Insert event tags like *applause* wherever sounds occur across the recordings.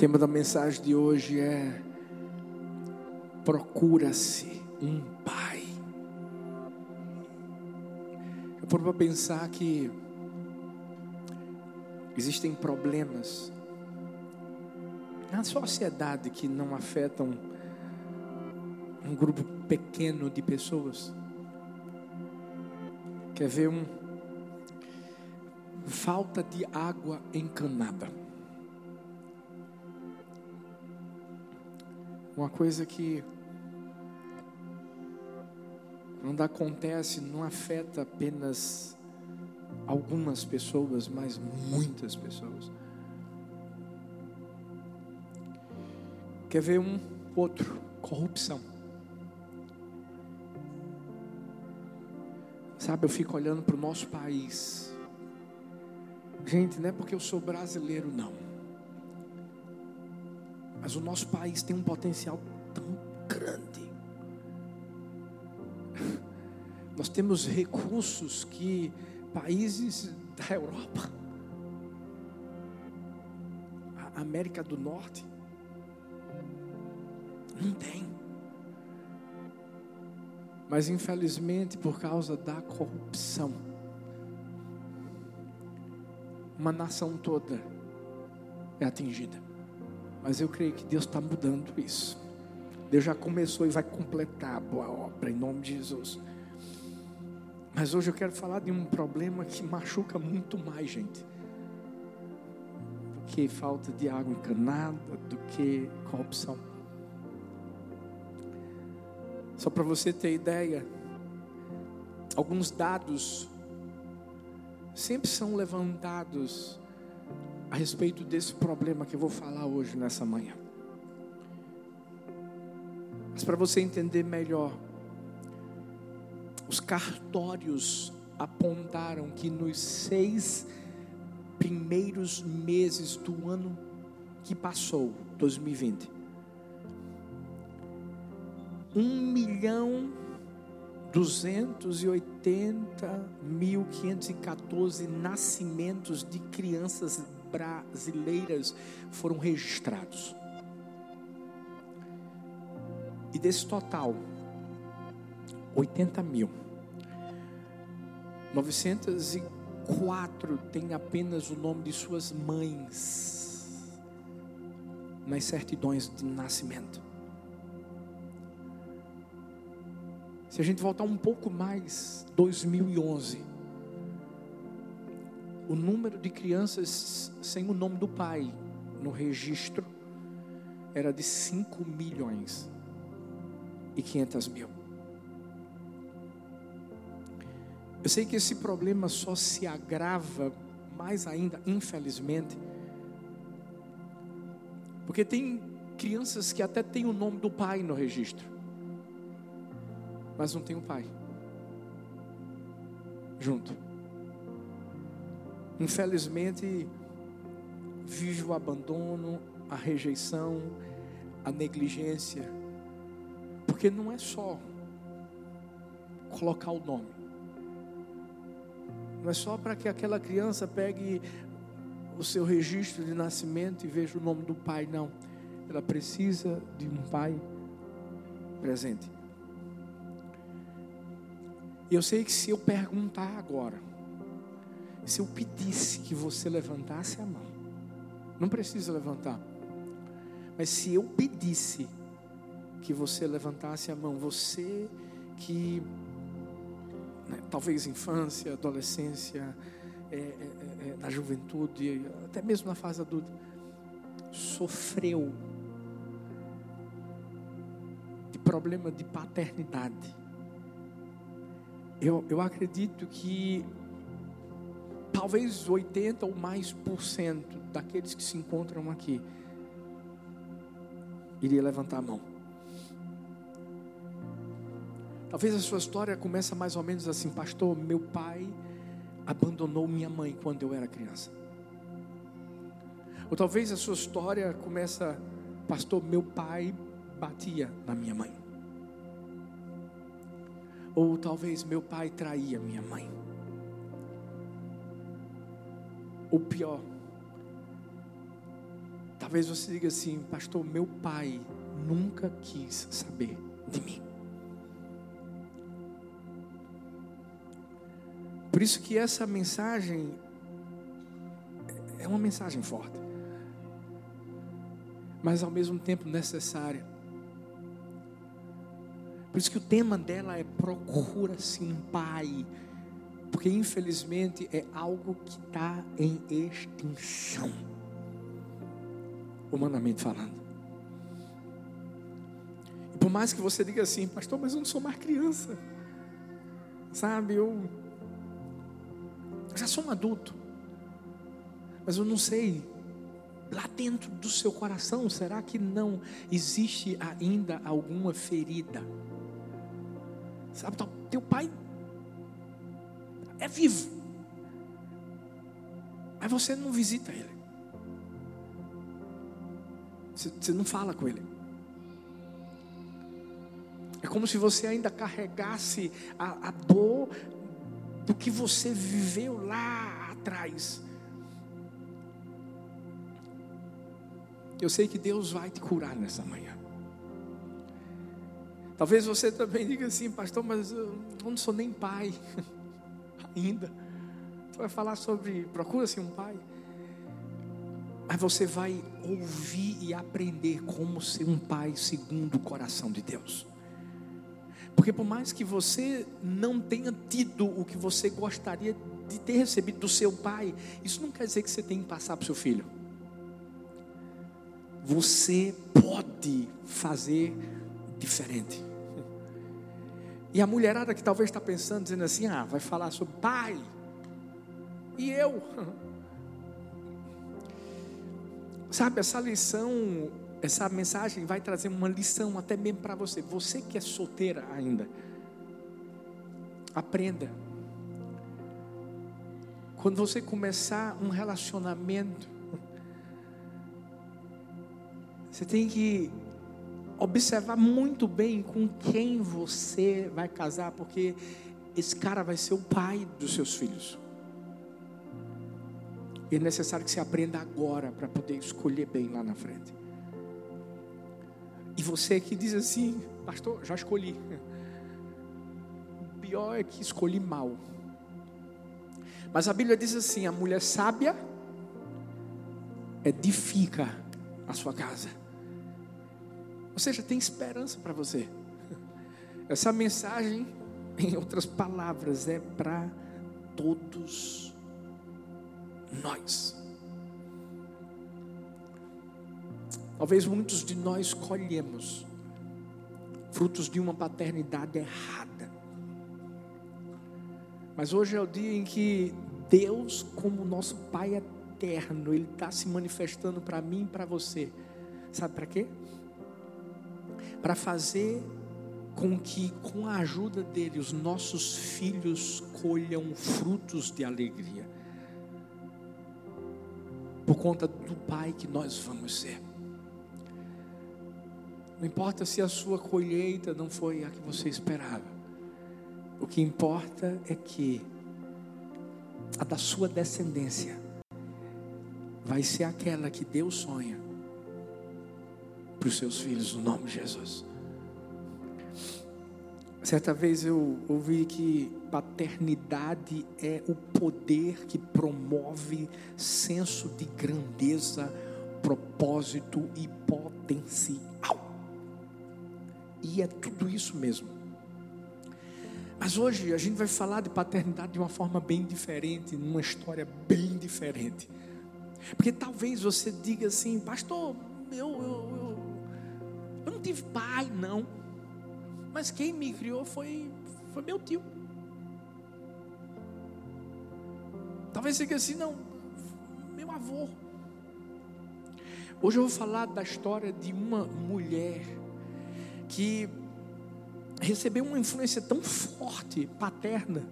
tema da mensagem de hoje é procura-se um pai. Eu for para pensar que existem problemas na sociedade que não afetam um grupo pequeno de pessoas. Quer ver um falta de água encanada. Uma coisa que quando acontece não afeta apenas algumas pessoas, mas muitas pessoas. Quer ver um outro? Corrupção. Sabe, eu fico olhando para o nosso país. Gente, não é porque eu sou brasileiro, não. Mas o nosso país tem um potencial tão grande. Nós temos recursos que países da Europa, a América do Norte, não tem. Mas infelizmente, por causa da corrupção, uma nação toda é atingida. Mas eu creio que Deus está mudando isso. Deus já começou e vai completar a boa obra em nome de Jesus. Mas hoje eu quero falar de um problema que machuca muito mais, gente. Do que falta de água encanada, do que corrupção. Só para você ter ideia, alguns dados sempre são levantados a respeito desse problema que eu vou falar hoje nessa manhã. Mas para você entender melhor, os cartórios apontaram que nos seis primeiros meses do ano que passou, 2020, um milhão 280.514 nascimentos de crianças brasileiras foram registrados. E desse total, 80 mil. 904 tem apenas o nome de suas mães nas certidões de nascimento. Se a gente voltar um pouco mais, 2011, o número de crianças sem o nome do pai no registro era de 5 milhões e 500 mil. Eu sei que esse problema só se agrava mais ainda, infelizmente, porque tem crianças que até têm o nome do pai no registro, mas não tem o pai junto infelizmente, vive o abandono, a rejeição, a negligência, porque não é só colocar o nome, não é só para que aquela criança pegue o seu registro de nascimento e veja o nome do pai, não, ela precisa de um pai presente. E eu sei que se eu perguntar agora, se eu pedisse que você levantasse a mão, não precisa levantar, mas se eu pedisse que você levantasse a mão, você que né, talvez infância, adolescência, é, é, é, é, na juventude, até mesmo na fase adulta, sofreu de problema de paternidade. Eu, eu acredito que talvez 80 ou mais por cento daqueles que se encontram aqui iria levantar a mão. Talvez a sua história comece mais ou menos assim, pastor, meu pai abandonou minha mãe quando eu era criança. Ou talvez a sua história começa, pastor, meu pai batia na minha mãe. Ou talvez meu pai traía minha mãe. Ou pior, Talvez você diga assim, pastor, meu pai nunca quis saber de mim. Por isso que essa mensagem é uma mensagem forte, mas ao mesmo tempo necessária. Por isso que o tema dela é procura-se um pai, porque infelizmente é algo que está em extinção, humanamente falando. E por mais que você diga assim, pastor, mas eu não sou mais criança, sabe? Eu já sou um adulto, mas eu não sei. Lá dentro do seu coração, será que não existe ainda alguma ferida? Sabe, teu pai é vivo, mas você não visita ele, você não fala com ele. É como se você ainda carregasse a, a dor do que você viveu lá atrás. Eu sei que Deus vai te curar nessa manhã. Talvez você também diga assim, pastor, mas eu não sou nem pai *laughs* ainda. Você vai falar sobre procura-se um pai. Mas você vai ouvir e aprender como ser um pai segundo o coração de Deus. Porque por mais que você não tenha tido o que você gostaria de ter recebido do seu pai, isso não quer dizer que você tem que passar para o seu filho. Você pode fazer diferente. E a mulherada que talvez está pensando, dizendo assim: ah, vai falar sobre pai. E eu? *laughs* Sabe, essa lição essa mensagem vai trazer uma lição até mesmo para você. Você que é solteira ainda, aprenda. Quando você começar um relacionamento, *laughs* você tem que observar muito bem com quem você vai casar, porque esse cara vai ser o pai dos seus filhos. E é necessário que você aprenda agora para poder escolher bem lá na frente. E você que diz assim, pastor, já escolhi. O *laughs* pior é que escolhi mal. Mas a Bíblia diz assim: a mulher sábia edifica a sua casa. Ou seja, tem esperança para você. *laughs* Essa mensagem, em outras palavras, é para todos nós. Talvez muitos de nós colhemos frutos de uma paternidade errada. Mas hoje é o dia em que Deus, como nosso Pai eterno, Ele está se manifestando para mim e para você. Sabe para quê? Para fazer com que, com a ajuda dele, os nossos filhos colham frutos de alegria. Por conta do Pai que nós vamos ser. Não importa se a sua colheita não foi a que você esperava. O que importa é que a da sua descendência vai ser aquela que Deus sonha para os seus filhos, no nome de Jesus. Certa vez eu ouvi que paternidade é o poder que promove senso de grandeza, propósito e potencial. E é tudo isso mesmo. Mas hoje a gente vai falar de paternidade de uma forma bem diferente, numa história bem diferente. Porque talvez você diga assim, pastor, eu, eu, não tive pai, não. Mas quem me criou foi, foi meu tio. Talvez você diga assim, não, meu avô. Hoje eu vou falar da história de uma mulher que recebeu uma influência tão forte, paterna,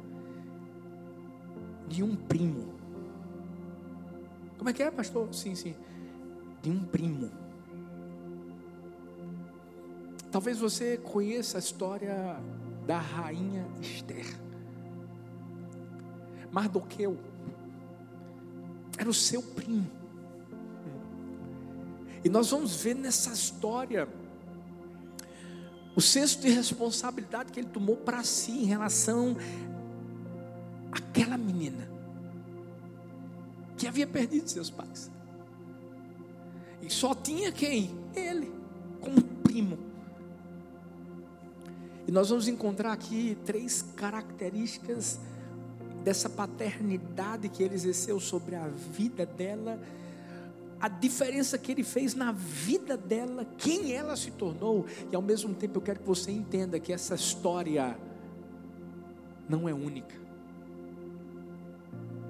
de um primo. Como é que é, pastor? Sim, sim. De um primo. Talvez você conheça a história da rainha Esther. Mardoqueu era o seu primo. E nós vamos ver nessa história o senso de responsabilidade que ele tomou para si em relação àquela menina que havia perdido seus pais. E só tinha quem? Ele, como primo. E nós vamos encontrar aqui três características dessa paternidade que ele exerceu sobre a vida dela, a diferença que ele fez na vida dela, quem ela se tornou, e ao mesmo tempo eu quero que você entenda que essa história não é única,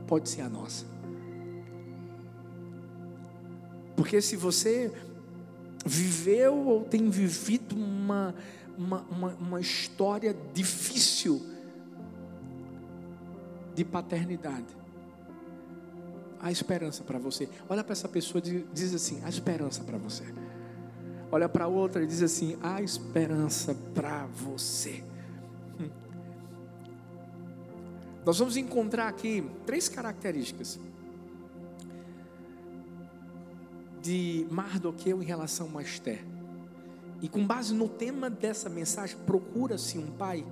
pode ser a nossa. Porque se você viveu ou tem vivido uma, uma, uma, uma história difícil de paternidade, há esperança para você. Olha para essa pessoa e diz assim: há esperança para você. Olha para outra e diz assim: há esperança para você. Hum. Nós vamos encontrar aqui três características de Mardoqueu em relação a Esther. E com base no tema dessa mensagem, procura-se um pai.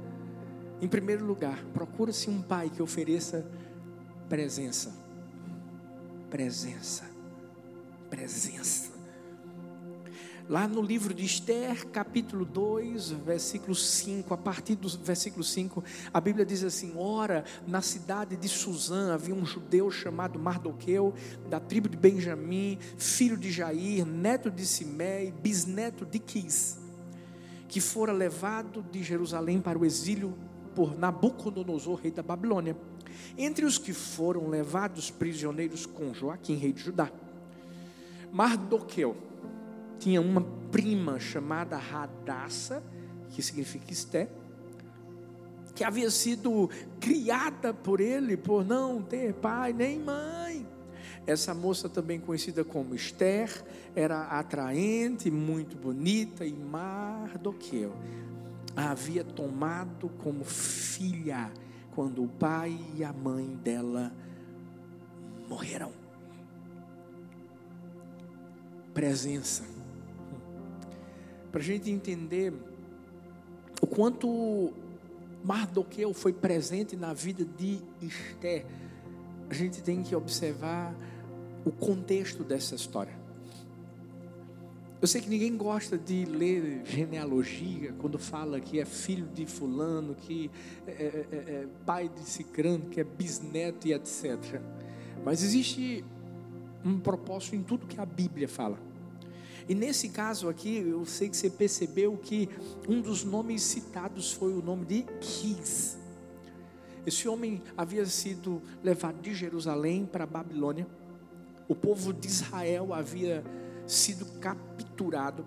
Em primeiro lugar, procura-se um pai que ofereça presença. Presença. Presença. Lá no livro de Esther, capítulo 2, versículo 5, a partir do versículo 5, a Bíblia diz assim: Ora, na cidade de Suzã havia um judeu chamado Mardoqueu, da tribo de Benjamim, filho de Jair, neto de Simé, bisneto de Quis, que fora levado de Jerusalém para o exílio por Nabucodonosor, rei da Babilônia. Entre os que foram levados prisioneiros com Joaquim, rei de Judá, Mardoqueu tinha uma prima chamada Radassa, que significa Esté, que havia sido criada por ele por não ter pai nem mãe. Essa moça, também conhecida como Esther, era atraente, muito bonita, e Mardoqueu a havia tomado como filha quando o pai e a mãe dela morreram. Presença para a gente entender o quanto Mardoqueu foi presente na vida de Esther, a gente tem que observar o contexto dessa história. Eu sei que ninguém gosta de ler genealogia quando fala que é filho de fulano, que é, é, é, é pai de cicrano, que é bisneto e etc. Mas existe um propósito em tudo que a Bíblia fala. E nesse caso aqui, eu sei que você percebeu que um dos nomes citados foi o nome de Quis. Esse homem havia sido levado de Jerusalém para a Babilônia. O povo de Israel havia sido capturado.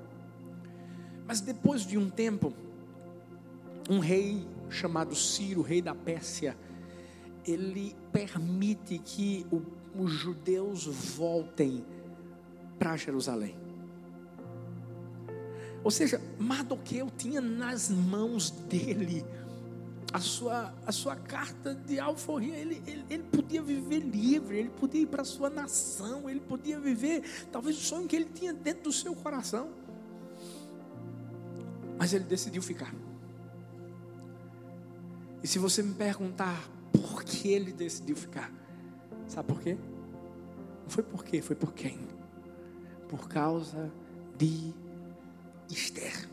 Mas depois de um tempo, um rei chamado Ciro, rei da Pérsia, ele permite que os judeus voltem para Jerusalém. Ou seja, Mardoqueu tinha nas mãos dele a sua, a sua carta de alforria. Ele, ele, ele podia viver livre, ele podia ir para a sua nação, ele podia viver talvez o sonho que ele tinha dentro do seu coração. Mas ele decidiu ficar. E se você me perguntar por que ele decidiu ficar, sabe por quê? Não foi por quê, foi por quem? Por causa de Esther.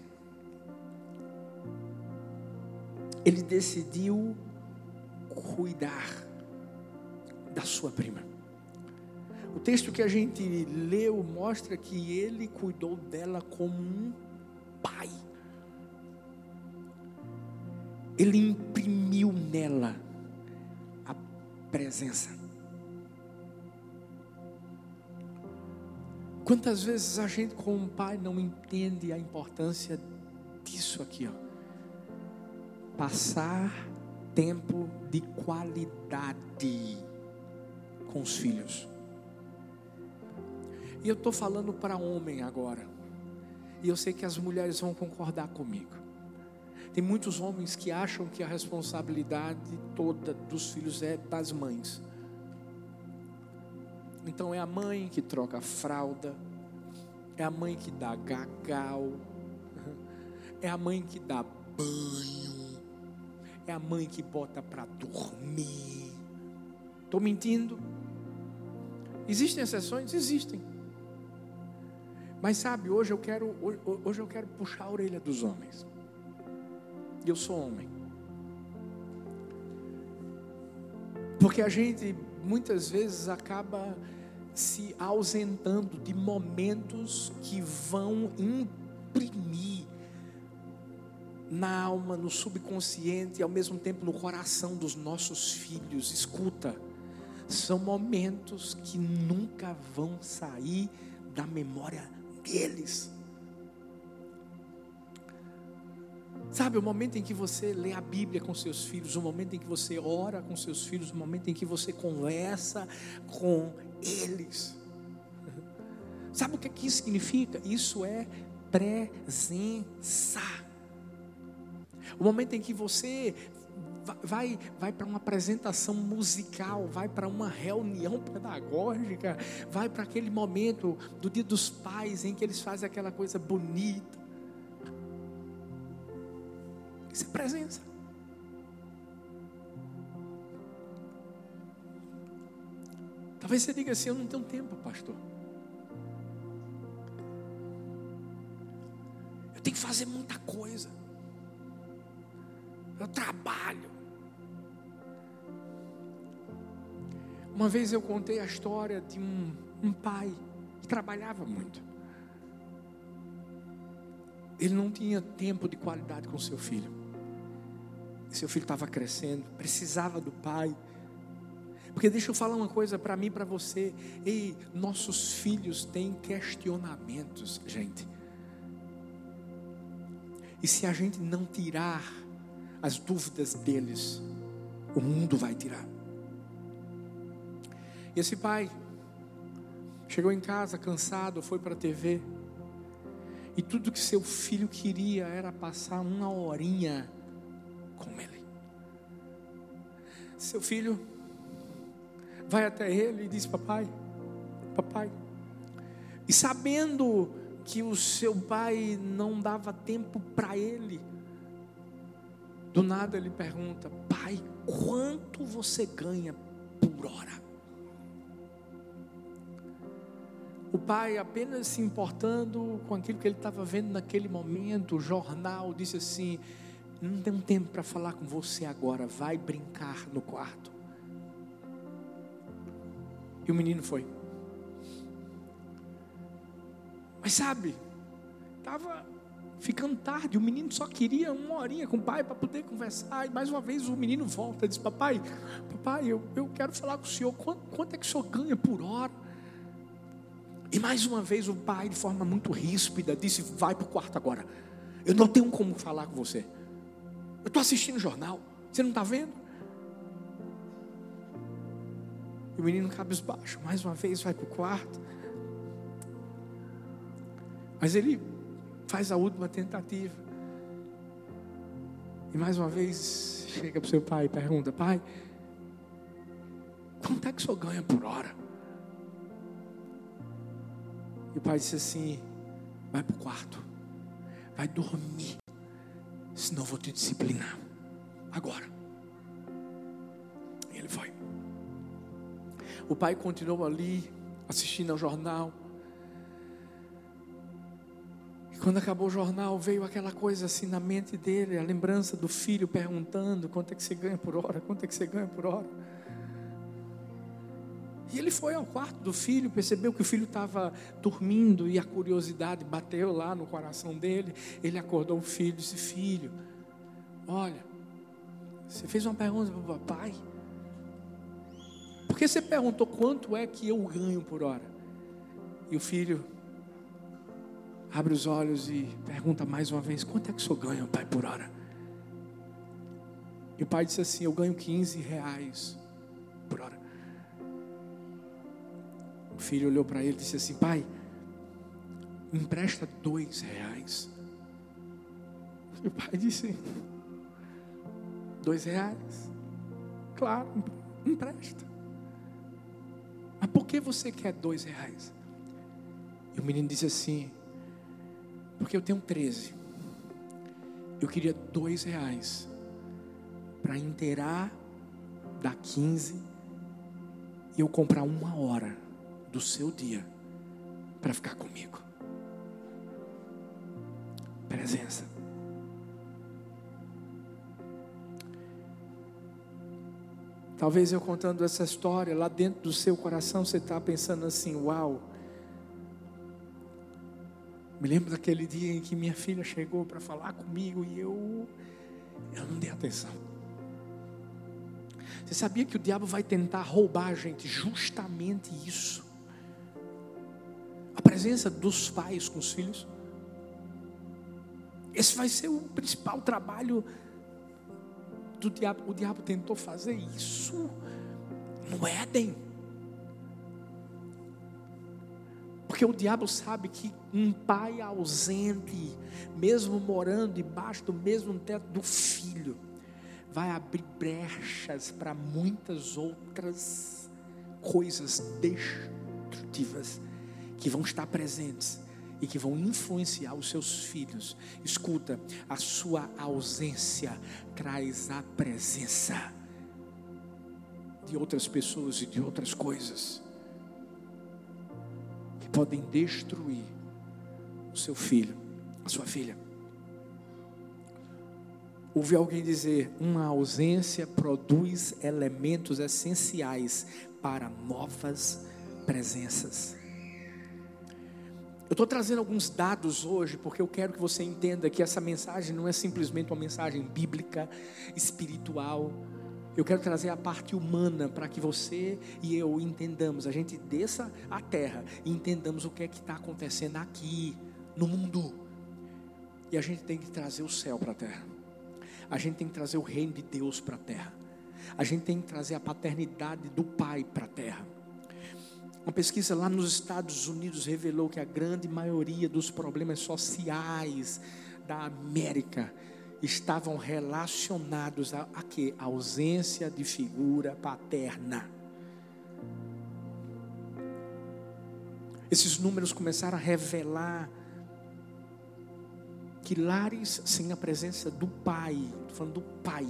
Ele decidiu cuidar da sua prima. O texto que a gente leu mostra que ele cuidou dela como um pai. Ele imprimiu nela a presença. Quantas vezes a gente, como pai, não entende a importância disso aqui, ó? Passar tempo de qualidade com os filhos. E eu estou falando para homem agora. E eu sei que as mulheres vão concordar comigo. Tem muitos homens que acham que a responsabilidade toda dos filhos é das mães. Então é a mãe que troca a fralda, é a mãe que dá gagal, *laughs* é a mãe que dá banho, é a mãe que bota para dormir. Estou mentindo? Existem exceções? Existem. Mas sabe, hoje eu quero, hoje eu quero puxar a orelha dos homens. E eu sou homem. Porque a gente muitas vezes acaba se ausentando de momentos que vão imprimir na alma, no subconsciente e ao mesmo tempo no coração dos nossos filhos. Escuta, são momentos que nunca vão sair da memória deles. Sabe, o momento em que você lê a Bíblia com seus filhos, o momento em que você ora com seus filhos, o momento em que você conversa com eles. Sabe o que, é que isso significa? Isso é presença. O momento em que você vai, vai para uma apresentação musical, vai para uma reunião pedagógica, vai para aquele momento do Dia dos Pais em que eles fazem aquela coisa bonita. Isso é presença. Talvez você diga assim: Eu não tenho tempo, pastor. Eu tenho que fazer muita coisa. Eu trabalho. Uma vez eu contei a história de um, um pai que trabalhava muito. Ele não tinha tempo de qualidade com seu filho. Seu filho estava crescendo, precisava do pai. Porque deixa eu falar uma coisa para mim e para você. Ei, nossos filhos têm questionamentos, gente. E se a gente não tirar as dúvidas deles, o mundo vai tirar. Esse pai chegou em casa cansado, foi para a TV. E tudo que seu filho queria era passar uma horinha com ele. Seu filho vai até ele e diz: Papai, papai. E sabendo que o seu pai não dava tempo para ele, do nada ele pergunta: Pai, quanto você ganha por hora? O pai, apenas se importando com aquilo que ele estava vendo naquele momento, o jornal, disse assim: não tenho tempo para falar com você agora. Vai brincar no quarto. E o menino foi. Mas sabe, estava ficando tarde. O menino só queria uma horinha com o pai para poder conversar. E mais uma vez o menino volta e diz: Papai, papai, eu, eu quero falar com o senhor. Quanto, quanto é que o senhor ganha por hora? E mais uma vez o pai, de forma muito ríspida, disse: Vai para o quarto agora. Eu não tenho como falar com você. Eu estou assistindo jornal. Você não está vendo? E o menino cabisbaixo, mais uma vez vai para o quarto. Mas ele faz a última tentativa. E mais uma vez chega para o seu pai e pergunta: Pai, quanto é que o senhor ganha por hora? E o pai disse assim: Vai para o quarto, vai dormir senão eu vou te disciplinar. Agora. E ele foi. O pai continuou ali, assistindo ao jornal. E quando acabou o jornal, veio aquela coisa assim na mente dele, a lembrança do filho perguntando: quanto é que você ganha por hora? Quanto é que você ganha por hora? E ele foi ao quarto do filho, percebeu que o filho estava dormindo e a curiosidade bateu lá no coração dele. Ele acordou o filho e disse: Filho, olha, você fez uma pergunta para o papai. Por que você perguntou quanto é que eu ganho por hora? E o filho abre os olhos e pergunta mais uma vez: Quanto é que o senhor ganha, pai, por hora? E o pai disse assim: Eu ganho 15 reais por hora. O filho olhou para ele e disse assim: Pai, empresta dois reais. E o pai disse: Dois reais? Claro, empresta. Que você quer dois reais? E o menino disse assim: Porque eu tenho 13. Eu queria dois reais para inteirar da 15 e eu comprar uma hora do seu dia para ficar comigo. Presença. Talvez eu contando essa história, lá dentro do seu coração você está pensando assim: uau. Me lembro daquele dia em que minha filha chegou para falar comigo e eu, eu não dei atenção. Você sabia que o diabo vai tentar roubar a gente justamente isso? A presença dos pais com os filhos. Esse vai ser o principal trabalho do diabo. O diabo tentou fazer isso no Éden. Porque o diabo sabe que um pai ausente, mesmo morando debaixo do mesmo teto do filho, vai abrir brechas para muitas outras coisas destrutivas que vão estar presentes e que vão influenciar os seus filhos. Escuta, a sua ausência traz a presença de outras pessoas e de outras coisas que podem destruir o seu filho, a sua filha. Ouvi alguém dizer: uma ausência produz elementos essenciais para novas presenças. Eu estou trazendo alguns dados hoje porque eu quero que você entenda que essa mensagem não é simplesmente uma mensagem bíblica, espiritual. Eu quero trazer a parte humana para que você e eu entendamos. A gente desça a terra e entendamos o que é que está acontecendo aqui no mundo. E a gente tem que trazer o céu para a terra. A gente tem que trazer o reino de Deus para a terra. A gente tem que trazer a paternidade do Pai para a terra. Uma pesquisa lá nos Estados Unidos revelou que a grande maioria dos problemas sociais da América estavam relacionados a, a quê? A ausência de figura paterna. Esses números começaram a revelar que lares sem a presença do pai, estou falando do pai,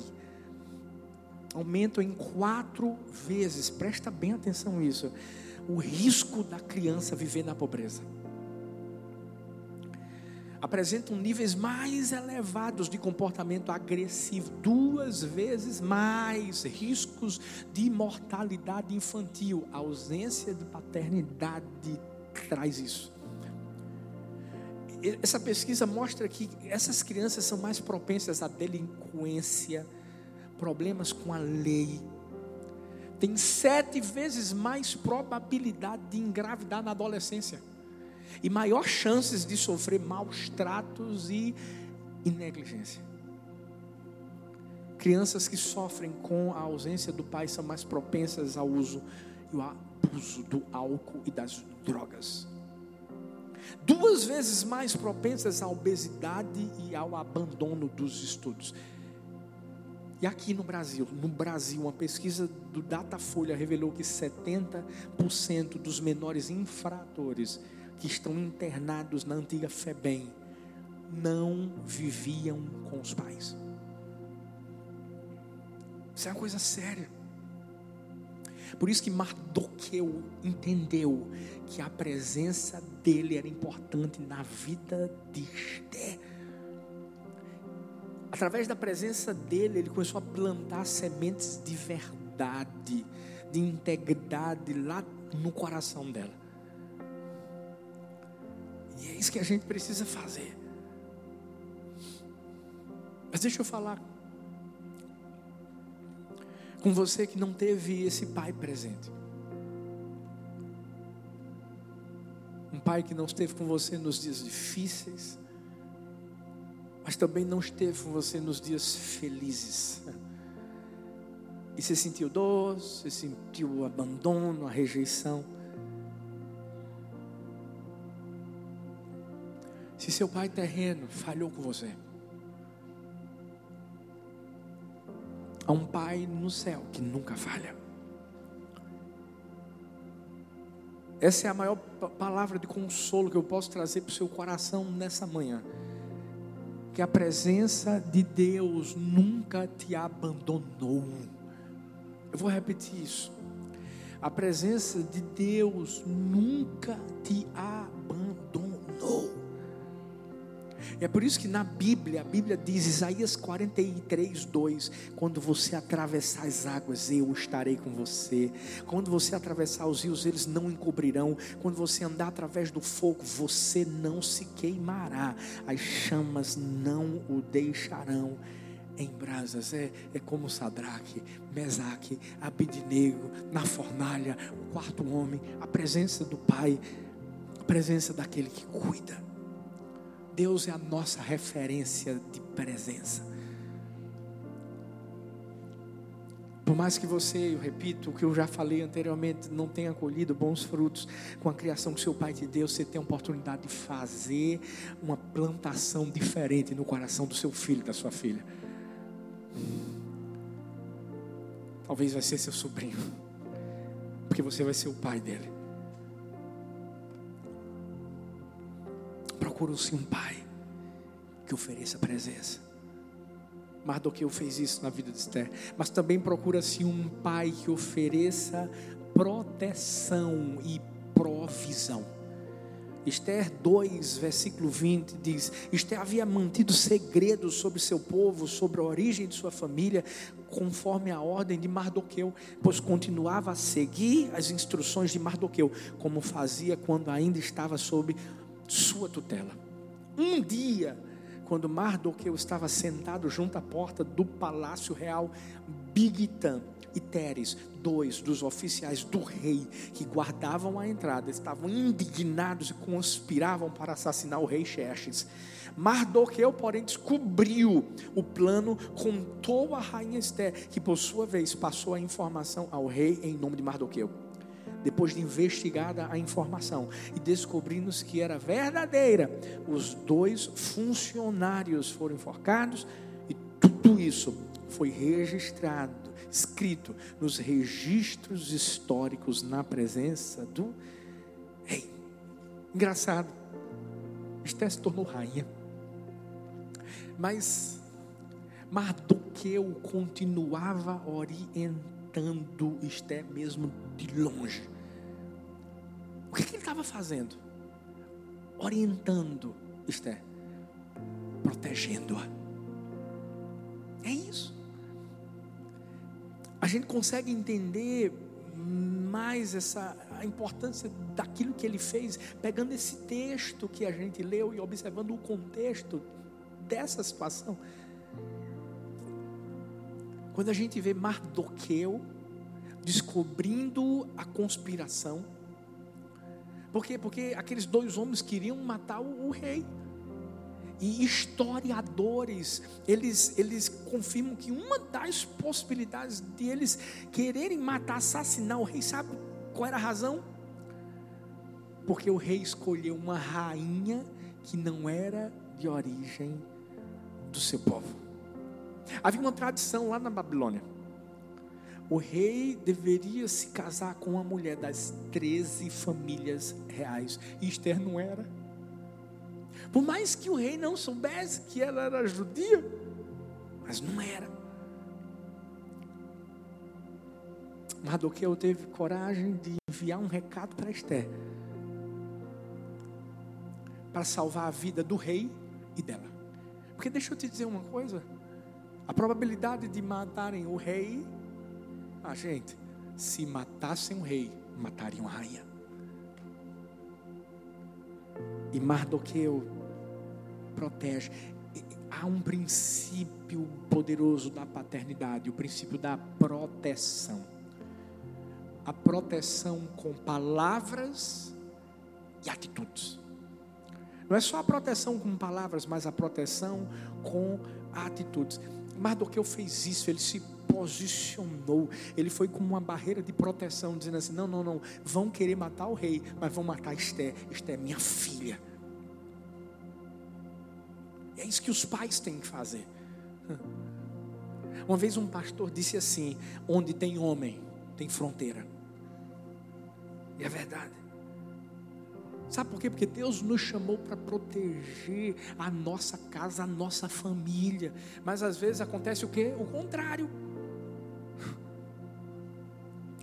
aumentam em quatro vezes, presta bem atenção nisso o risco da criança viver na pobreza. Apresentam níveis mais elevados de comportamento agressivo, duas vezes mais riscos de mortalidade infantil. A ausência de paternidade traz isso. Essa pesquisa mostra que essas crianças são mais propensas à delinquência, problemas com a lei, tem sete vezes mais probabilidade de engravidar na adolescência e maior chances de sofrer maus tratos e, e negligência. Crianças que sofrem com a ausência do pai são mais propensas ao uso e ao abuso do álcool e das drogas. Duas vezes mais propensas à obesidade e ao abandono dos estudos. E aqui no Brasil, no Brasil, uma pesquisa do Datafolha revelou que 70% dos menores infratores que estão internados na antiga FEBEM não viviam com os pais. Isso é uma coisa séria. Por isso que Mardoqueu entendeu que a presença dele era importante na vida de Esther através da presença dele, ele começou a plantar sementes de verdade, de integridade lá no coração dela. E é isso que a gente precisa fazer. Mas deixa eu falar com você que não teve esse pai presente. Um pai que não esteve com você nos dias difíceis mas também não esteve com você nos dias felizes. E você sentiu dor, você sentiu o abandono, a rejeição. Se seu pai terreno falhou com você, há um pai no céu que nunca falha. Essa é a maior palavra de consolo que eu posso trazer para o seu coração nessa manhã. Que a presença de Deus nunca te abandonou. Eu vou repetir isso. A presença de Deus nunca te abandonou. É por isso que na Bíblia, a Bíblia diz, Isaías 43, 2: Quando você atravessar as águas, eu estarei com você. Quando você atravessar os rios, eles não encobrirão. Quando você andar através do fogo, você não se queimará. As chamas não o deixarão em brasas. É, é como Sadraque, Mesaque, Abidnego, na fornalha, o quarto homem, a presença do Pai, a presença daquele que cuida. Deus é a nossa referência de presença. Por mais que você, eu repito, o que eu já falei anteriormente, não tenha colhido bons frutos com a criação que seu pai te deu, você tem a oportunidade de fazer uma plantação diferente no coração do seu filho, da sua filha. Talvez vai ser seu sobrinho, porque você vai ser o pai dele. Procura-se um pai que ofereça presença. Mardoqueu fez isso na vida de Esther. Mas também procura-se um pai que ofereça proteção e provisão. Esther 2, versículo 20 diz: Esther havia mantido segredos sobre seu povo, sobre a origem de sua família, conforme a ordem de Mardoqueu, pois continuava a seguir as instruções de Mardoqueu, como fazia quando ainda estava sob sua tutela. Um dia, quando Mardoqueu estava sentado junto à porta do palácio real Bigtan, e Teres, dois dos oficiais do rei que guardavam a entrada, estavam indignados e conspiravam para assassinar o rei Xerxes. Mardoqueu, porém, descobriu o plano, contou a rainha Esther, que por sua vez passou a informação ao rei em nome de Mardoqueu. Depois de investigada a informação e descobrimos que era verdadeira, os dois funcionários foram enforcados e tudo isso foi registrado escrito nos registros históricos na presença do rei. Engraçado, Esté se tornou rainha, mas Mardoqueu continuava orientando Esté mesmo de longe. Que, que ele estava fazendo? Orientando Esté, protegendo-a. É isso a gente consegue entender mais essa a importância daquilo que ele fez, pegando esse texto que a gente leu e observando o contexto dessa situação. Quando a gente vê Mardoqueu descobrindo a conspiração, por quê? Porque aqueles dois homens queriam matar o, o rei. E historiadores, eles, eles confirmam que uma das possibilidades de eles quererem matar, assassinar o rei, sabe qual era a razão? Porque o rei escolheu uma rainha que não era de origem do seu povo. Havia uma tradição lá na Babilônia. O rei deveria se casar com uma mulher das 13 famílias reais. E Esther não era. Por mais que o rei não soubesse que ela era judia, mas não era. Mardoqueu teve coragem de enviar um recado para Esther, para salvar a vida do rei e dela. Porque deixa eu te dizer uma coisa: a probabilidade de matarem o rei, a gente, se matassem o rei, matariam a rainha. E Mardoqueu protege. Há um princípio poderoso da paternidade, o princípio da proteção. A proteção com palavras e atitudes. Não é só a proteção com palavras, mas a proteção com atitudes. Mardoqueu fez isso, ele se posicionou, ele foi como uma barreira de proteção, dizendo assim: não, não, não, vão querer matar o rei, mas vão matar Esté, Esté é minha filha. É isso que os pais têm que fazer. Uma vez um pastor disse assim: onde tem homem, tem fronteira. E é verdade. Sabe por quê? Porque Deus nos chamou para proteger a nossa casa, a nossa família. Mas às vezes acontece o quê? O contrário.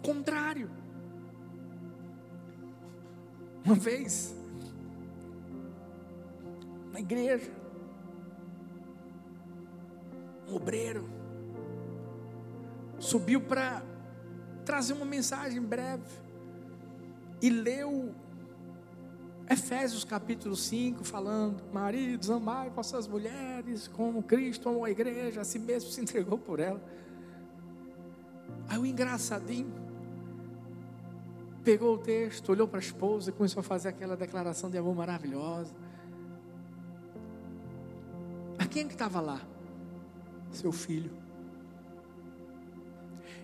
Contrário. Uma vez, na igreja, um obreiro subiu para trazer uma mensagem breve e leu Efésios capítulo 5, falando: Maridos, amai vossas mulheres, como Cristo amou a igreja, a si mesmo se entregou por ela. Aí o engraçadinho pegou o texto, olhou para a esposa e começou a fazer aquela declaração de amor maravilhosa. Mas quem é que estava lá? Seu filho.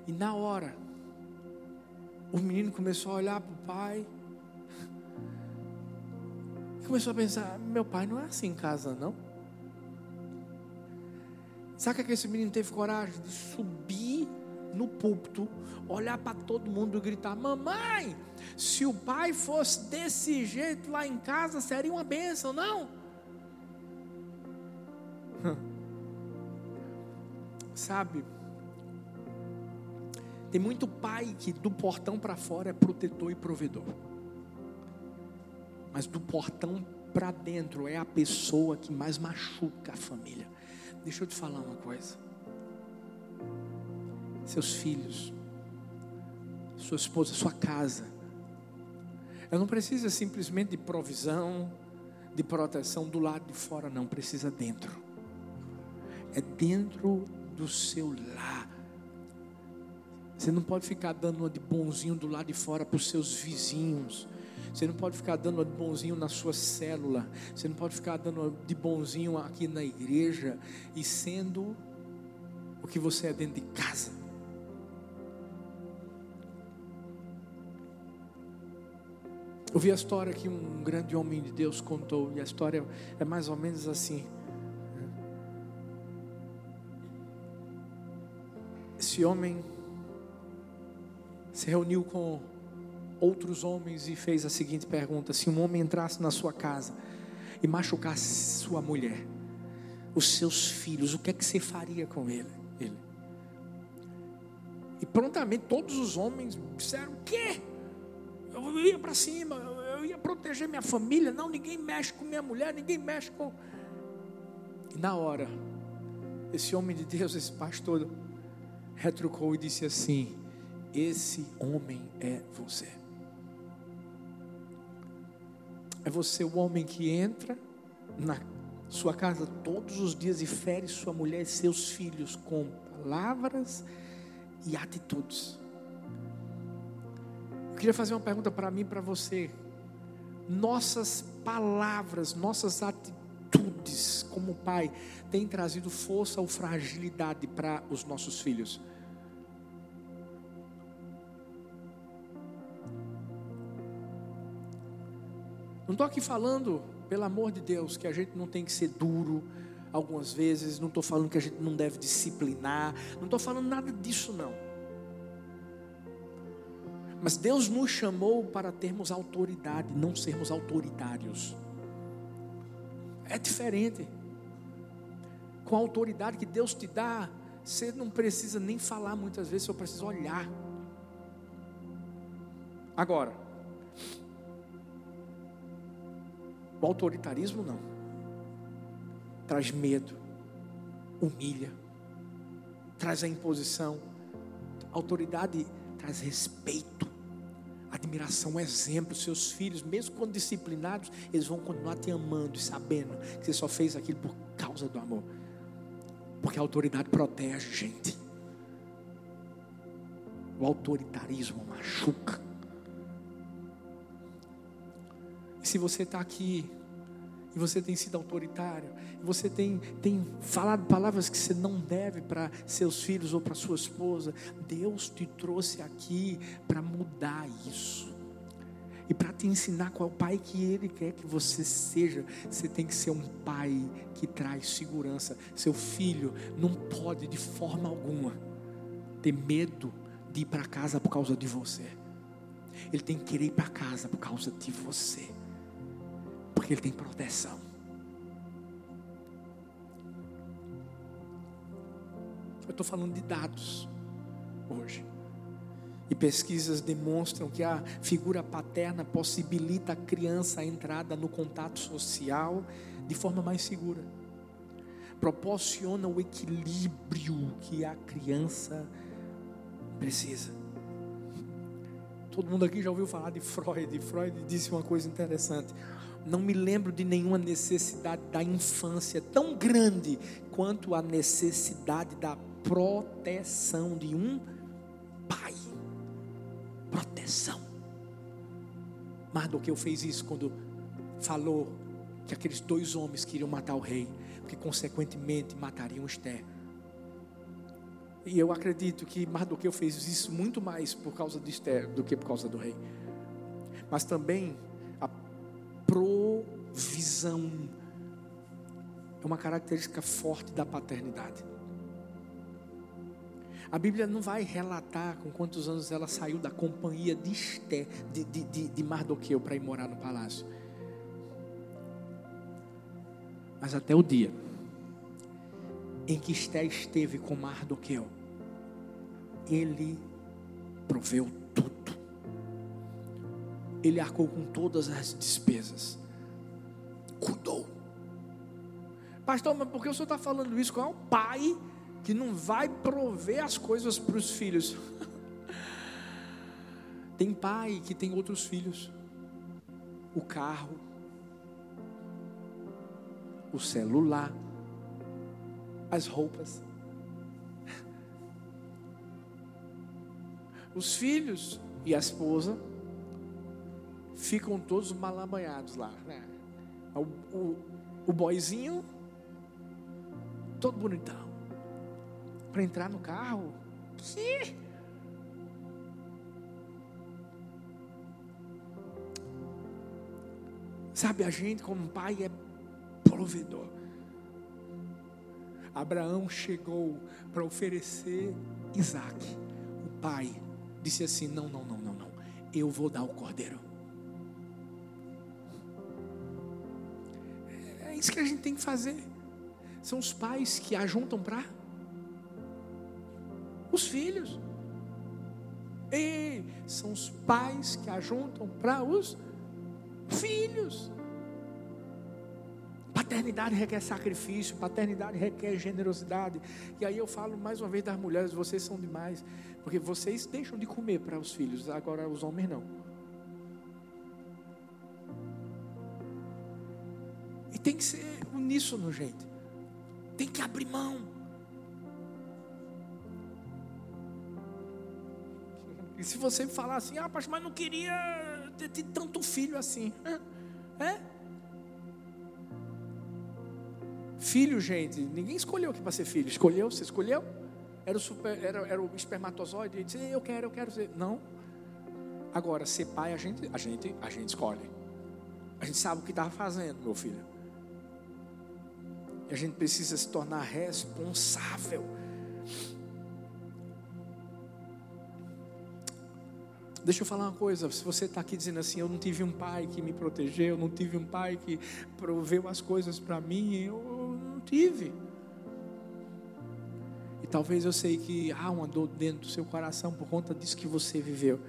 E na hora, o menino começou a olhar para o pai começou a pensar: meu pai não é assim em casa, não. Sabe que esse menino teve coragem de subir no púlpito, olhar para todo mundo e gritar: Mamãe, se o pai fosse desse jeito lá em casa, seria uma bênção, não? *laughs* Sabe, tem muito pai que do portão para fora é protetor e provedor mas do portão para dentro é a pessoa que mais machuca a família. Deixa eu te falar uma coisa. Seus filhos, sua esposa, sua casa. Ela não precisa simplesmente de provisão, de proteção do lado de fora, não, precisa dentro. É dentro do seu lar. Você não pode ficar dando uma de bonzinho do lado de fora para os seus vizinhos você não pode ficar dando de bonzinho na sua célula. Você não pode ficar dando de bonzinho aqui na igreja e sendo o que você é dentro de casa. Eu vi a história que um grande homem de Deus contou, e a história é mais ou menos assim. Esse homem se reuniu com outros homens e fez a seguinte pergunta: se um homem entrasse na sua casa e machucasse sua mulher, os seus filhos, o que é que você faria com ele? ele? E prontamente todos os homens disseram: o quê? Eu ia para cima, eu ia proteger minha família. Não, ninguém mexe com minha mulher, ninguém mexe com. E na hora, esse homem de Deus, esse pastor, retrucou e disse assim: Esse homem é você. É você o homem que entra na sua casa todos os dias e fere sua mulher e seus filhos com palavras e atitudes. Queria fazer uma pergunta para mim para você. Nossas palavras, nossas atitudes como pai têm trazido força ou fragilidade para os nossos filhos? Não estou aqui falando, pelo amor de Deus, que a gente não tem que ser duro algumas vezes. Não estou falando que a gente não deve disciplinar. Não estou falando nada disso, não. Mas Deus nos chamou para termos autoridade, não sermos autoritários. É diferente. Com a autoridade que Deus te dá, você não precisa nem falar muitas vezes, você precisa olhar. Agora, O autoritarismo não. Traz medo, humilha, traz a imposição. Autoridade traz respeito, admiração, exemplo. Seus filhos, mesmo quando disciplinados, eles vão continuar te amando e sabendo que você só fez aquilo por causa do amor. Porque a autoridade protege, gente. O autoritarismo machuca. se você está aqui e você tem sido autoritário, e você tem, tem falado palavras que você não deve para seus filhos ou para sua esposa, Deus te trouxe aqui para mudar isso. E para te ensinar qual pai que Ele quer que você seja, você tem que ser um pai que traz segurança. Seu filho não pode de forma alguma ter medo de ir para casa por causa de você. Ele tem que querer ir para casa por causa de você. Porque Ele tem proteção. Eu estou falando de dados hoje. E pesquisas demonstram que a figura paterna possibilita a criança a entrada no contato social de forma mais segura. Proporciona o equilíbrio que a criança precisa. Todo mundo aqui já ouviu falar de Freud. Freud disse uma coisa interessante. Não me lembro de nenhuma necessidade da infância tão grande quanto a necessidade da proteção de um pai. Proteção. Mardoqueu fez isso quando falou que aqueles dois homens queriam matar o rei, porque consequentemente matariam Esther. E eu acredito que Mardoqueu fez isso muito mais por causa de Esther do que por causa do rei. Mas também provisão é uma característica forte da paternidade. A Bíblia não vai relatar com quantos anos ela saiu da companhia de Esther, de, de, de, de Mardoqueu, para ir morar no palácio. Mas até o dia em que Esther esteve com Mardoqueu, ele proveu. Ele arcou com todas as despesas. Cuidou. Pastor, mas por que o senhor está falando isso? Qual é o pai que não vai prover as coisas para os filhos? *laughs* tem pai que tem outros filhos. O carro, o celular, as roupas. *laughs* Os filhos e a esposa ficam todos malabanhados lá. Né? O, o, o boizinho, todo bonitão. Para entrar no carro. Que? Sabe, a gente, como pai, é provedor. Abraão chegou para oferecer Isaac, o pai disse assim: Não, não, não, não, não. Eu vou dar o cordeiro. Isso que a gente tem que fazer. São os pais que ajuntam para os filhos. E são os pais que ajuntam para os filhos. Paternidade requer sacrifício, paternidade requer generosidade. E aí eu falo mais uma vez das mulheres, vocês são demais, porque vocês deixam de comer para os filhos, agora os homens não. Tem que ser uníssono, gente. Tem que abrir mão. E se você falar assim, ah, pastor, mas não queria ter, ter tanto filho assim. É? Filho, gente, ninguém escolheu aqui para ser filho. Escolheu? Você escolheu? Era o, super, era, era o espermatozoide? Ele disse, eu quero, eu quero ser. Não. Agora, ser pai, a gente, a gente, a gente escolhe. A gente sabe o que estava fazendo, meu filho. E a gente precisa se tornar responsável. Deixa eu falar uma coisa, se você está aqui dizendo assim, eu não tive um pai que me protegeu, eu não tive um pai que proveu as coisas para mim, eu não tive. E talvez eu sei que há uma dor dentro do seu coração por conta disso que você viveu.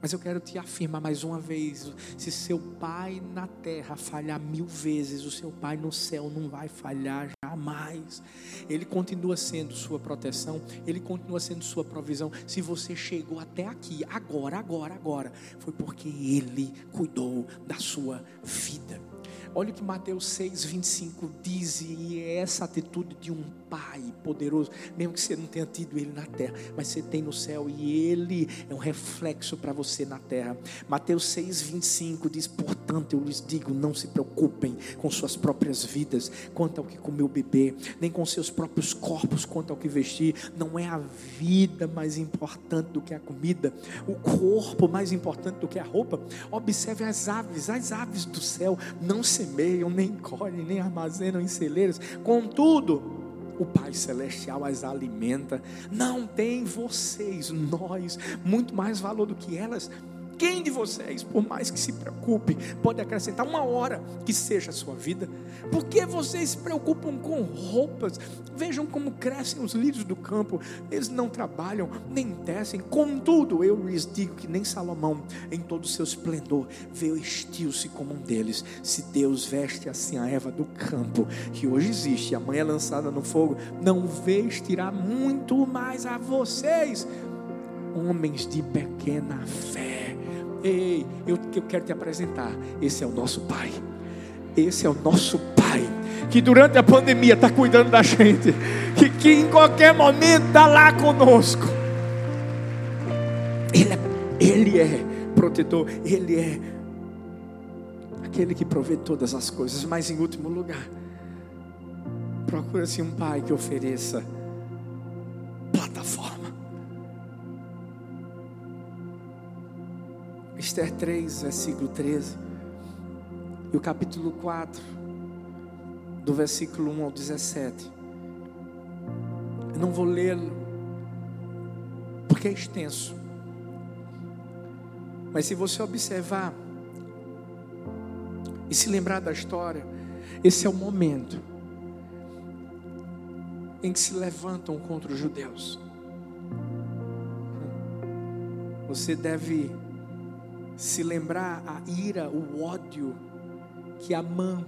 Mas eu quero te afirmar mais uma vez: se seu pai na terra falhar mil vezes, o seu pai no céu não vai falhar jamais. Ele continua sendo sua proteção, ele continua sendo sua provisão. Se você chegou até aqui, agora, agora, agora, foi porque ele cuidou da sua vida. Olha o que Mateus 6, 25 diz, e é essa atitude de um pai poderoso, mesmo que você não tenha tido ele na terra, mas você tem no céu, e ele é um reflexo para você na terra. Mateus 6, 25 diz: Portanto, eu lhes digo, não se preocupem com suas próprias vidas, quanto ao que comer ou beber, nem com seus próprios corpos, quanto ao que vestir. Não é a vida mais importante do que a comida, o corpo mais importante do que a roupa. Observe as aves, as aves do céu não se semeiam, nem colhem, nem armazenam em celeiros. Contudo, o Pai Celestial as alimenta. Não tem vocês, nós, muito mais valor do que elas. Ninguém de vocês, por mais que se preocupe, pode acrescentar uma hora que seja a sua vida. Por que vocês se preocupam com roupas? Vejam como crescem os lírios do campo. Eles não trabalham, nem descem. Contudo, eu lhes digo que nem Salomão, em todo o seu esplendor, veio estil-se como um deles. Se Deus veste assim a Eva do campo, que hoje existe, amanhã é lançada no fogo, não vestirá muito mais a vocês homens de pequena fé. Ei, eu, eu quero te apresentar. Esse é o nosso Pai. Esse é o nosso Pai. Que durante a pandemia está cuidando da gente. Que, que em qualquer momento está lá conosco. Ele é, ele é protetor. Ele é aquele que provê todas as coisas. Mas em último lugar, procura-se um Pai que ofereça Esther 3, versículo 13. E o capítulo 4, do versículo 1 ao 17. Eu não vou lê-lo, porque é extenso. Mas se você observar e se lembrar da história, esse é o momento em que se levantam contra os judeus. Você deve se lembrar a ira, o ódio que Amã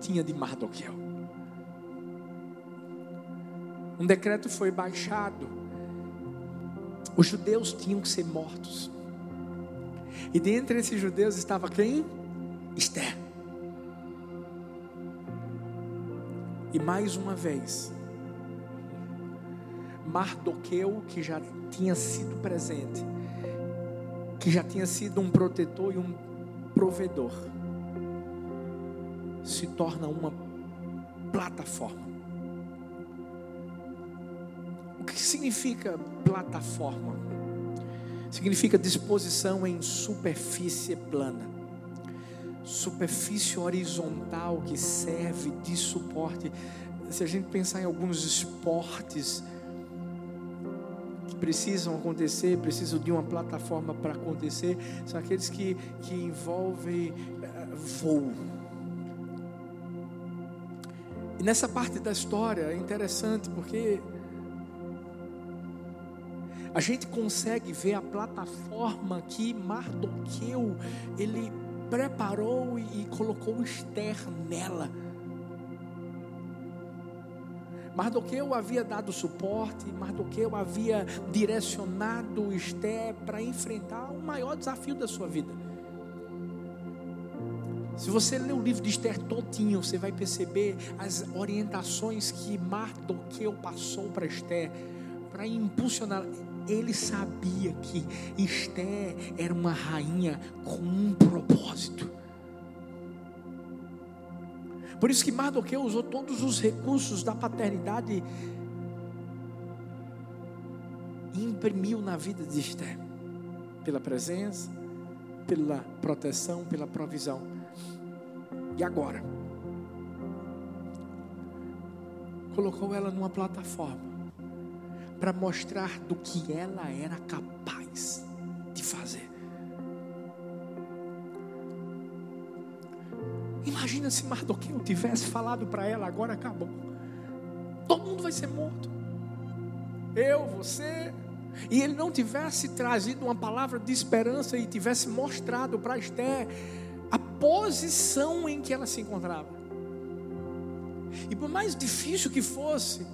tinha de Mardoqueu. Um decreto foi baixado. Os judeus tinham que ser mortos. E dentre esses judeus estava quem? Esther. E mais uma vez, Mardoqueu, que já tinha sido presente, que já tinha sido um protetor e um provedor, se torna uma plataforma. O que significa plataforma? Significa disposição em superfície plana, superfície horizontal que serve de suporte. Se a gente pensar em alguns esportes, precisam acontecer, precisam de uma plataforma para acontecer, são aqueles que, que envolvem uh, voo. E nessa parte da história é interessante porque a gente consegue ver a plataforma que Mardoqueu ele preparou e, e colocou Esther nela. Mardoqueu havia dado suporte, Mardoqueu havia direcionado Esther para enfrentar o maior desafio da sua vida. Se você ler o livro de Esther todinho, você vai perceber as orientações que Mardoqueu passou para Esther, para impulsionar. Ele sabia que Esther era uma rainha com um propósito. Por isso que Mardoqueu usou todos os recursos da paternidade e imprimiu na vida de Esther, pela presença, pela proteção, pela provisão. E agora? Colocou ela numa plataforma para mostrar do que ela era capaz de fazer. Imagina se Mardoqueu tivesse falado para ela, agora acabou. Todo mundo vai ser morto. Eu, você. E ele não tivesse trazido uma palavra de esperança e tivesse mostrado para Esther a posição em que ela se encontrava. E por mais difícil que fosse,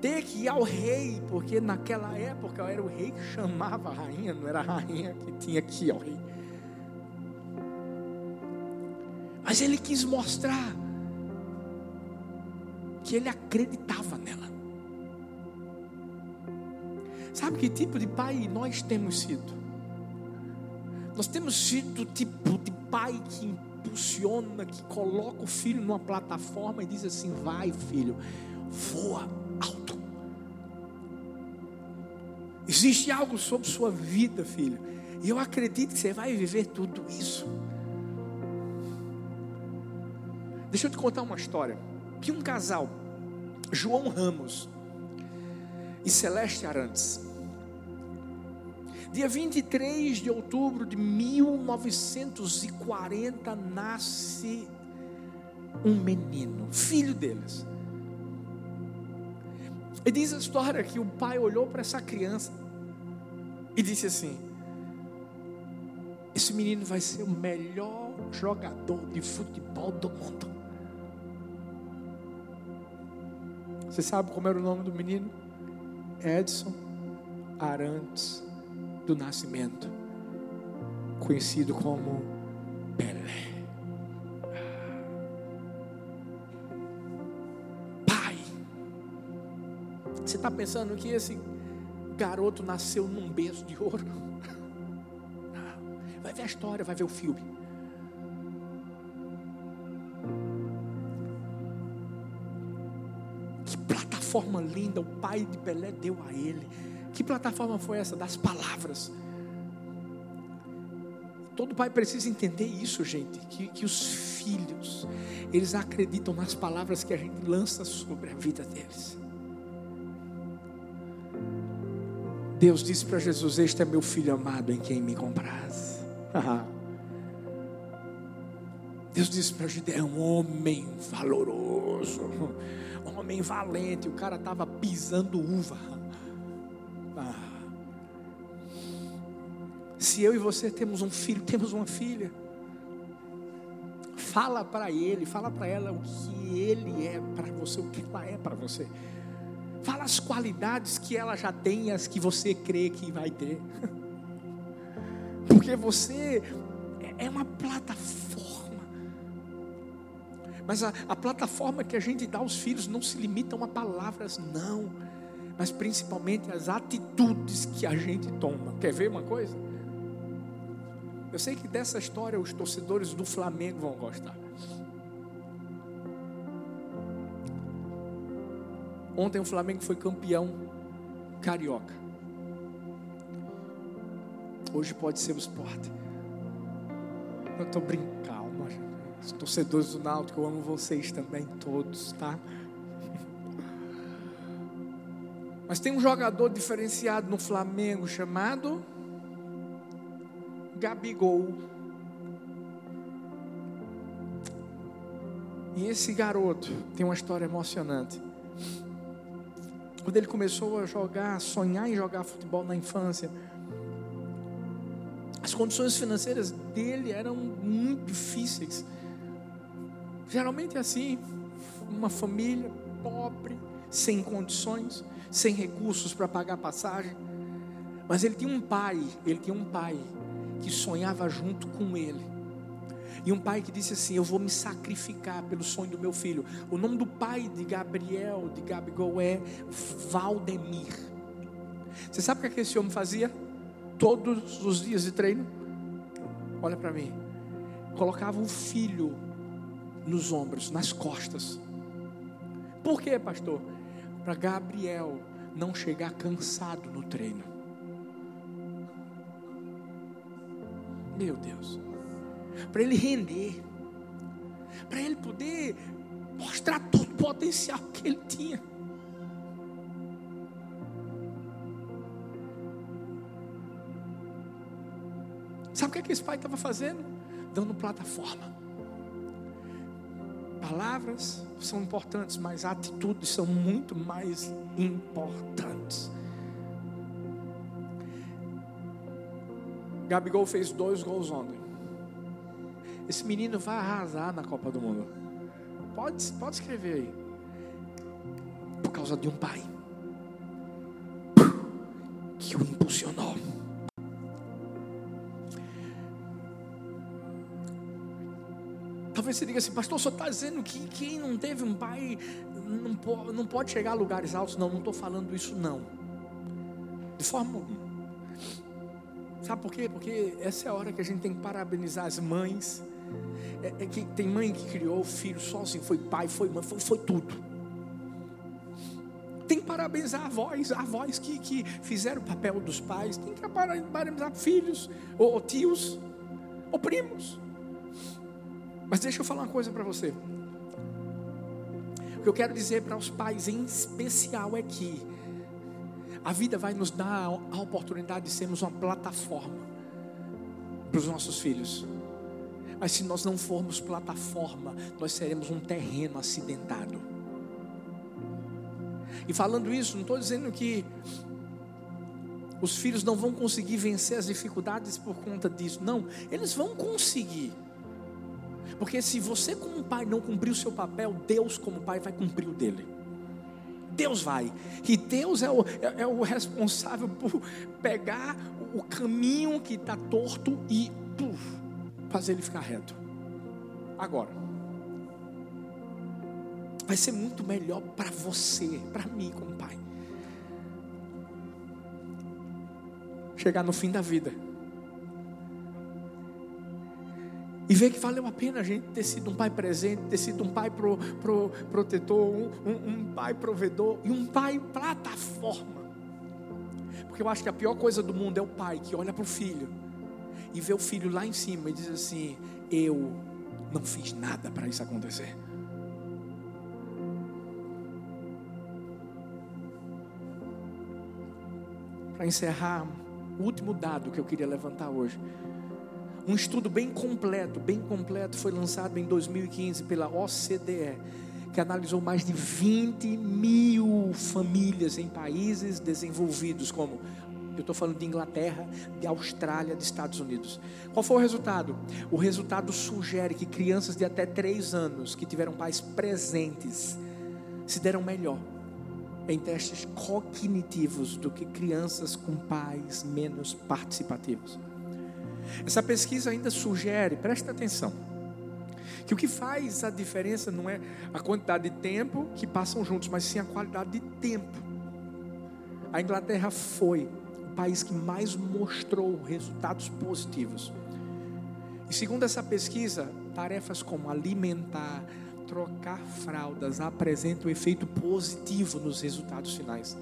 ter que ir ao rei, porque naquela época era o rei que chamava a rainha, não era a rainha que tinha que ir ao rei. Mas ele quis mostrar que ele acreditava nela. Sabe que tipo de pai nós temos sido? Nós temos sido o tipo de pai que impulsiona, que coloca o filho numa plataforma e diz assim: vai, filho, voa alto. Existe algo sobre sua vida, filho, e eu acredito que você vai viver tudo isso. Deixa eu te contar uma história. Que um casal, João Ramos e Celeste Arantes, Dia 23 de outubro de 1940 nasce um menino, filho deles. E diz a história que o pai olhou para essa criança e disse assim: Esse menino vai ser o melhor jogador de futebol do mundo. Você sabe como era o nome do menino? Edson Arantes do Nascimento, conhecido como Pelé. Pai, você está pensando que esse garoto nasceu num berço de ouro? Vai ver a história, vai ver o filme. Plataforma linda o pai de Pelé deu a ele. Que plataforma foi essa? Das palavras. Todo pai precisa entender isso, gente. Que, que os filhos, eles acreditam nas palavras que a gente lança sobre a vida deles. Deus disse para Jesus: Este é meu filho amado em quem me compraz. *laughs* Deus disse para Gideão: homem valoroso, homem valente. O cara estava pisando uva. Ah. Se eu e você temos um filho, temos uma filha. Fala para ele, fala para ela o que ele é para você, o que ela é para você. Fala as qualidades que ela já tem, as que você crê que vai ter. *laughs* Porque você é uma plataforma. Mas a, a plataforma que a gente dá aos filhos não se limitam a palavras, não mas principalmente as atitudes que a gente toma. Quer ver uma coisa? Eu sei que dessa história os torcedores do Flamengo vão gostar. Ontem o Flamengo foi campeão carioca. Hoje pode ser o esporte. Eu estou brincando. Os torcedores do Náutico, eu amo vocês também, todos, tá? Mas tem um jogador diferenciado no Flamengo chamado Gabigol. E esse garoto tem uma história emocionante. Quando ele começou a jogar, a sonhar em jogar futebol na infância, as condições financeiras dele eram muito difíceis. Geralmente é assim, uma família pobre, sem condições sem recursos para pagar passagem. Mas ele tinha um pai, ele tinha um pai que sonhava junto com ele. E um pai que disse assim: Eu vou me sacrificar pelo sonho do meu filho. O nome do pai de Gabriel, de Gabigol, é Valdemir. Você sabe o que esse homem fazia? Todos os dias de treino? Olha para mim. Colocava o filho nos ombros, nas costas. Por quê, pastor? para Gabriel não chegar cansado no treino. Meu Deus, para ele render, para ele poder mostrar todo o potencial que ele tinha. Sabe o que, é que esse pai estava fazendo? Dando plataforma. Palavras são importantes, mas atitudes são muito mais importantes. Gabigol fez dois gols ontem. Esse menino vai arrasar na Copa do Mundo. Pode, pode escrever aí. Por causa de um pai que o impulsionou. Talvez você diga assim, pastor, só está dizendo que quem não teve um pai não pode, não pode chegar a lugares altos. Não, não estou falando isso, não. De forma Sabe por quê? Porque essa é a hora que a gente tem que parabenizar as mães. É, é que tem mãe que criou o filho sozinho, foi pai, foi mãe, foi, foi tudo. Tem que parabenizar avós, avós que, que fizeram o papel dos pais. Tem que parabenizar filhos, ou, ou tios, ou primos. Mas deixa eu falar uma coisa para você. O que eu quero dizer para os pais em especial é que A vida vai nos dar a oportunidade de sermos uma plataforma para os nossos filhos. Mas se nós não formos plataforma, nós seremos um terreno acidentado. E falando isso, não estou dizendo que os filhos não vão conseguir vencer as dificuldades por conta disso. Não, eles vão conseguir. Porque se você, como pai, não cumprir o seu papel, Deus, como pai, vai cumprir o dele. Deus vai. E Deus é o, é, é o responsável por pegar o caminho que está torto e puf, fazer ele ficar reto. Agora, vai ser muito melhor para você, para mim como pai. Chegar no fim da vida E ver que valeu a pena a gente ter sido um pai presente, ter sido um pai pro, pro, protetor, um, um, um pai provedor e um pai plataforma. Porque eu acho que a pior coisa do mundo é o pai que olha para o filho e vê o filho lá em cima e diz assim: Eu não fiz nada para isso acontecer. Para encerrar, o último dado que eu queria levantar hoje. Um estudo bem completo, bem completo, foi lançado em 2015 pela OCDE, que analisou mais de 20 mil famílias em países desenvolvidos, como eu estou falando de Inglaterra, de Austrália, de Estados Unidos. Qual foi o resultado? O resultado sugere que crianças de até 3 anos que tiveram pais presentes se deram melhor em testes cognitivos do que crianças com pais menos participativos. Essa pesquisa ainda sugere, presta atenção, que o que faz a diferença não é a quantidade de tempo que passam juntos, mas sim a qualidade de tempo. A Inglaterra foi o país que mais mostrou resultados positivos. E segundo essa pesquisa, tarefas como alimentar, trocar fraldas apresentam efeito positivo nos resultados finais.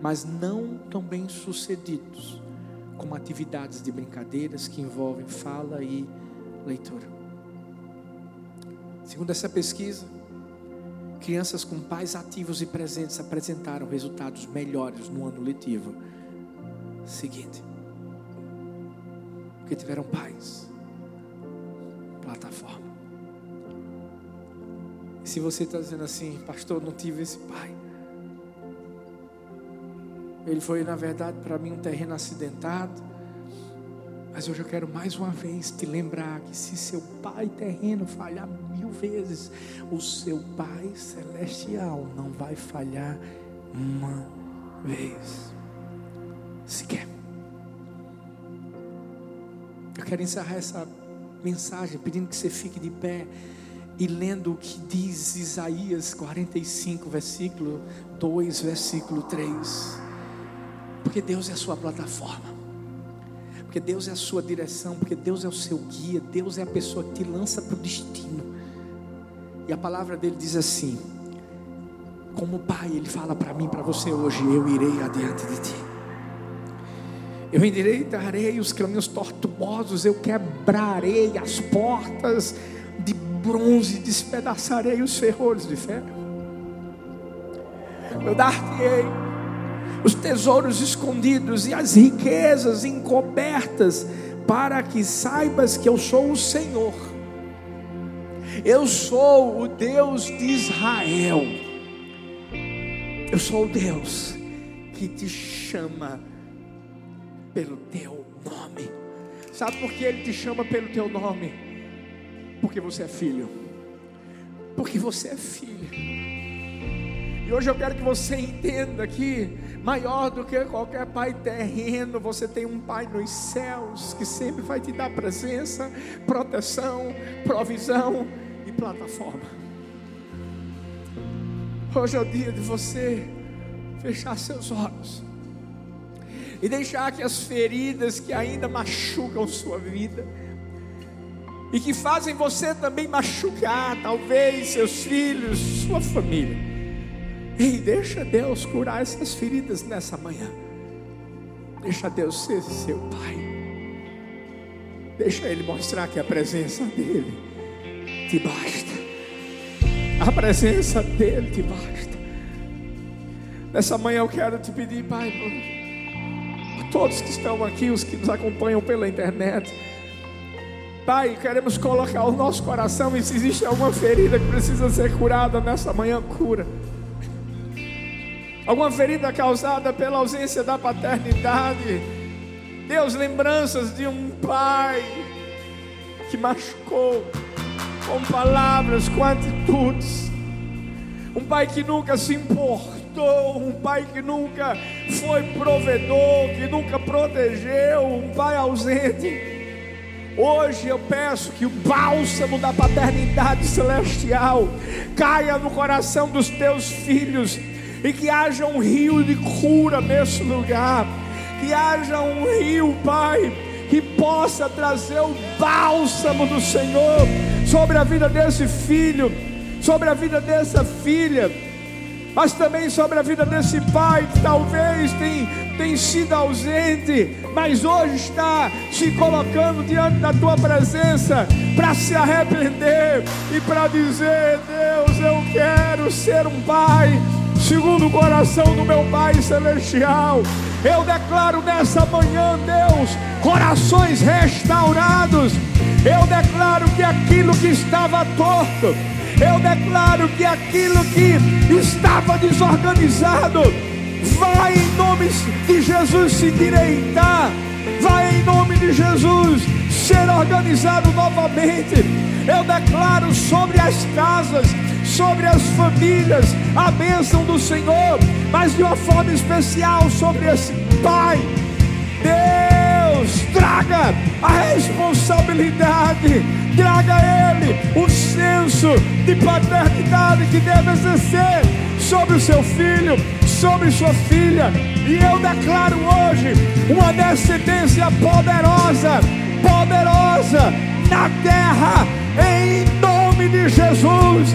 Mas não tão bem sucedidos como atividades de brincadeiras que envolvem fala e leitura. Segundo essa pesquisa, crianças com pais ativos e presentes apresentaram resultados melhores no ano letivo seguinte. Porque tiveram pais, plataforma. E se você está dizendo assim, pastor, não tive esse pai. Ele foi, na verdade, para mim um terreno acidentado. Mas hoje eu quero mais uma vez te lembrar que se seu pai terreno falhar mil vezes, o seu pai celestial não vai falhar uma vez sequer. Eu quero encerrar essa mensagem pedindo que você fique de pé e lendo o que diz Isaías 45, versículo 2, versículo 3. Porque Deus é a sua plataforma. Porque Deus é a sua direção, porque Deus é o seu guia, Deus é a pessoa que te lança para o destino. E a palavra dele diz assim: Como Pai, Ele fala para mim, para você hoje: Eu irei adiante de ti. Eu endireitarei os caminhos tortuosos, eu quebrarei as portas de bronze, despedaçarei os ferrolhos de ferro. Eu dar-te-ei os tesouros escondidos e as riquezas encobertas, para que saibas que eu sou o Senhor. Eu sou o Deus de Israel. Eu sou o Deus que te chama pelo teu nome. Sabe por que ele te chama pelo teu nome? Porque você é filho. Porque você é filho. E hoje eu quero que você entenda que maior do que qualquer pai terreno, você tem um pai nos céus que sempre vai te dar presença, proteção, provisão e plataforma. Hoje é o dia de você fechar seus olhos e deixar que as feridas que ainda machucam sua vida e que fazem você também machucar, talvez seus filhos, sua família Ei, deixa Deus curar essas feridas nessa manhã. Deixa Deus ser seu Pai. Deixa Ele mostrar que a presença dEle te basta. A presença dEle te basta. Nessa manhã eu quero te pedir, Pai, por todos que estão aqui, os que nos acompanham pela internet. Pai, queremos colocar o nosso coração e se existe alguma ferida que precisa ser curada nessa manhã, cura. Alguma ferida causada pela ausência da paternidade. Deus, lembranças de um pai que machucou com palavras, com atitudes. Um pai que nunca se importou, um pai que nunca foi provedor, que nunca protegeu, um pai ausente. Hoje eu peço que o bálsamo da paternidade celestial caia no coração dos teus filhos e que haja um rio de cura nesse lugar, que haja um rio, Pai, que possa trazer o bálsamo do Senhor sobre a vida desse filho, sobre a vida dessa filha, mas também sobre a vida desse pai que talvez tem, tem sido ausente, mas hoje está se colocando diante da tua presença para se arrepender e para dizer: Deus, eu quero ser um pai segundo o coração do meu Pai Celestial. Eu declaro nessa manhã, Deus, corações restaurados. Eu declaro que aquilo que estava torto, eu declaro que aquilo que estava desorganizado, vai em nome de Jesus se direitar, vai em nome de Jesus ser organizado novamente. Eu declaro sobre as casas, sobre as famílias, a bênção do Senhor, mas de uma forma especial sobre esse pai. Deus, traga a responsabilidade, traga a ele o senso de paternidade que deve exercer sobre o seu filho, sobre sua filha. E eu declaro hoje uma descendência poderosa, poderosa na terra, em nome de Jesus